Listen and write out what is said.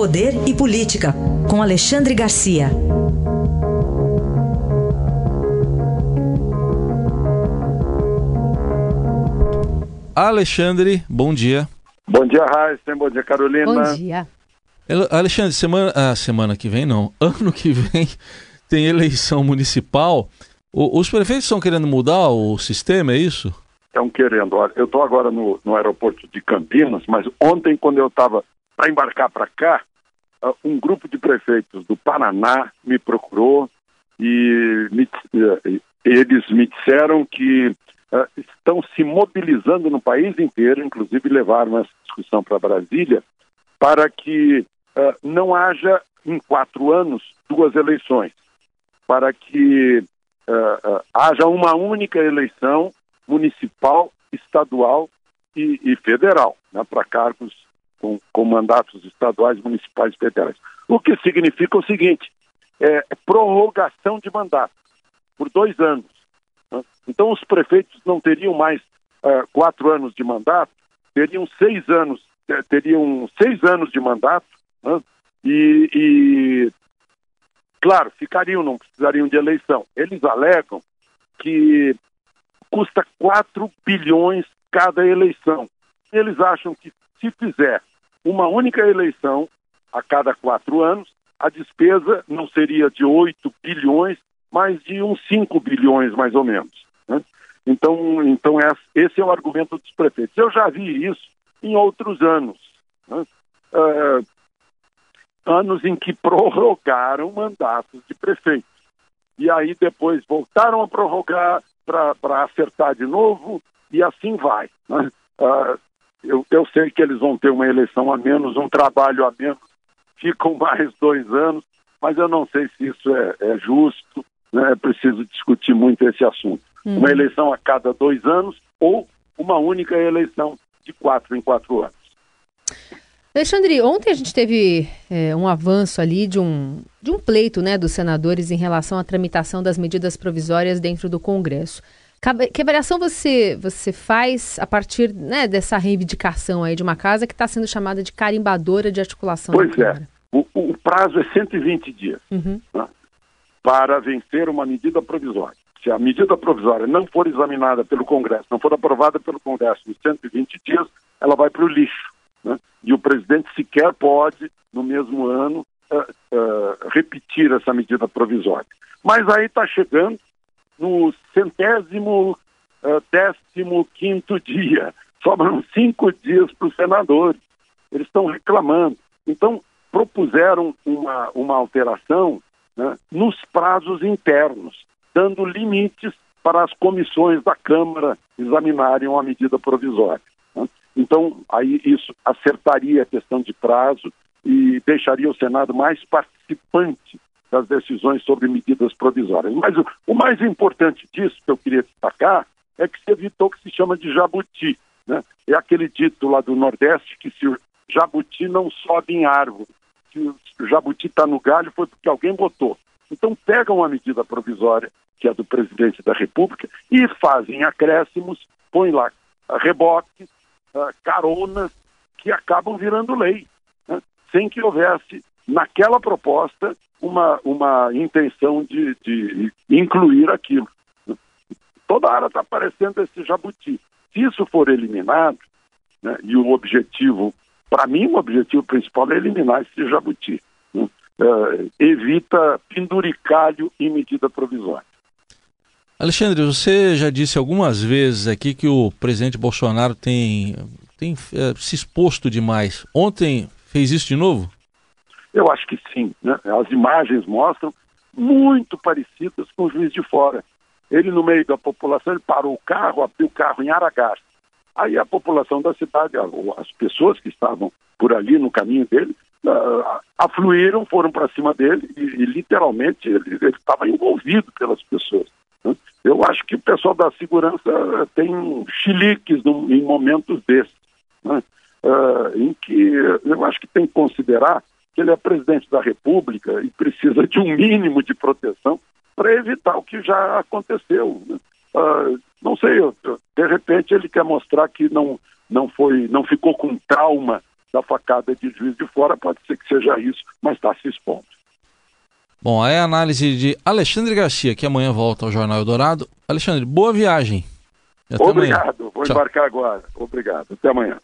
Poder e Política, com Alexandre Garcia. Alexandre, bom dia. Bom dia, Raíssa. Bom dia, Carolina. Bom dia. Alexandre, semana, ah, semana que vem não, ano que vem tem eleição municipal. O, os prefeitos estão querendo mudar o sistema, é isso? Estão querendo. Eu estou agora no, no aeroporto de Campinas, mas ontem, quando eu estava para embarcar para cá, um grupo de prefeitos do Paraná me procurou e me, uh, eles me disseram que uh, estão se mobilizando no país inteiro, inclusive levaram essa discussão para Brasília, para que não haja em quatro anos duas eleições, para que haja uma única eleição municipal, estadual e, e federal, né, para cargos com, com, mandatos estaduais, municipais e federais. O que significa o seguinte: é, prorrogação de mandato por dois anos. Né? Então, os prefeitos não teriam mais uh, quatro anos de mandato, teriam seis anos, teriam seis anos de mandato, né? e, e, claro, ficariam, não precisariam de eleição. Eles alegam que custa 4 bilhões cada eleição. Eles acham que se fizer uma única eleição a cada quatro anos, a despesa não seria de 8 bilhões, mas de uns 5 bilhões, mais ou menos. Né? Então, então esse é o argumento dos prefeitos. Eu já vi isso em outros anos. Né? Uh, anos em que prorrogaram mandatos de prefeitos. E aí depois voltaram a prorrogar, para acertar de novo e assim vai. Né? Uh, eu, sei que eles vão ter uma eleição a menos, um trabalho a menos, ficam mais dois anos, mas eu não sei se isso é, é justo, né? é preciso discutir muito esse assunto. Uhum. Uma eleição a cada dois anos ou uma única eleição de quatro em quatro anos. Alexandre, ontem a gente teve é, um avanço ali de um, de um pleito né, dos senadores em relação à tramitação das medidas provisórias dentro do Congresso. Que avaliação você, você faz a partir né, dessa reivindicação aí de uma casa que está sendo chamada de carimbadora de articulação? Pois é. O, o, prazo é 120 dias uhum. né, para vencer uma medida provisória. Se a medida provisória não for examinada pelo Congresso, não for aprovada pelo Congresso em 120 dias, ela vai para o lixo. Né? E o presidente sequer pode, no mesmo ano, uh, uh, repetir essa medida provisória. Mas aí está chegando no centésimo, uh, décimo quinto dia. Sobram cinco dias para os senadores. Eles estão reclamando. Então, propuseram uma, uma alteração né, nos prazos internos, dando limites para as comissões da Câmara examinarem a medida provisória. Então, aí isso acertaria a questão de prazo e deixaria o Senado mais participante das decisões sobre medidas provisórias. Mas o, o mais importante disso que eu queria destacar é que se evitou o que se chama de jabuti. Né? É aquele dito lá do Nordeste que se o jabuti não sobe em árvore, se o jabuti está no galho foi porque alguém botou. Então pegam uma medida provisória, que é do presidente da República, e fazem acréscimos, põem lá reboques, uh, caronas que acabam virando lei, né? sem que houvesse naquela proposta uma, uma intenção de, de incluir aquilo. Toda hora está aparecendo esse jabuti. Se isso for eliminado, né, e o objetivo, para mim, o objetivo principal é eliminar esse jabuti. Uh, evita penduricalho em medida provisória. Alexandre, você já disse algumas vezes aqui que o presidente Bolsonaro tem, tem é, se exposto demais. Ontem fez isso de novo? Eu acho que sim. Né? As imagens mostram muito parecidas com o juiz de fora. Ele, no meio da população, ele parou o carro, abriu o carro em Aragás. Aí a população da cidade, as pessoas que estavam por ali no caminho dele, uh, afluíram, foram para cima dele e, e literalmente ele estava envolvido pelas pessoas. Né? Eu acho que o pessoal da segurança tem chiliques em momentos desses, né? uh, em que eu acho que tem que considerar que ele é presidente da República e precisa de um mínimo de proteção para evitar o que já aconteceu. Né? Uh, não sei, de repente ele quer mostrar que não, não foi, não ficou com trauma da facada de juiz de fora, pode ser que seja isso, mas está se expondo. Bom, aí a análise de Alexandre Garcia, que amanhã volta ao Jornal Eldorado. Alexandre, boa viagem. Obrigado, amanhã. vou Tchau. embarcar agora. Obrigado, até amanhã.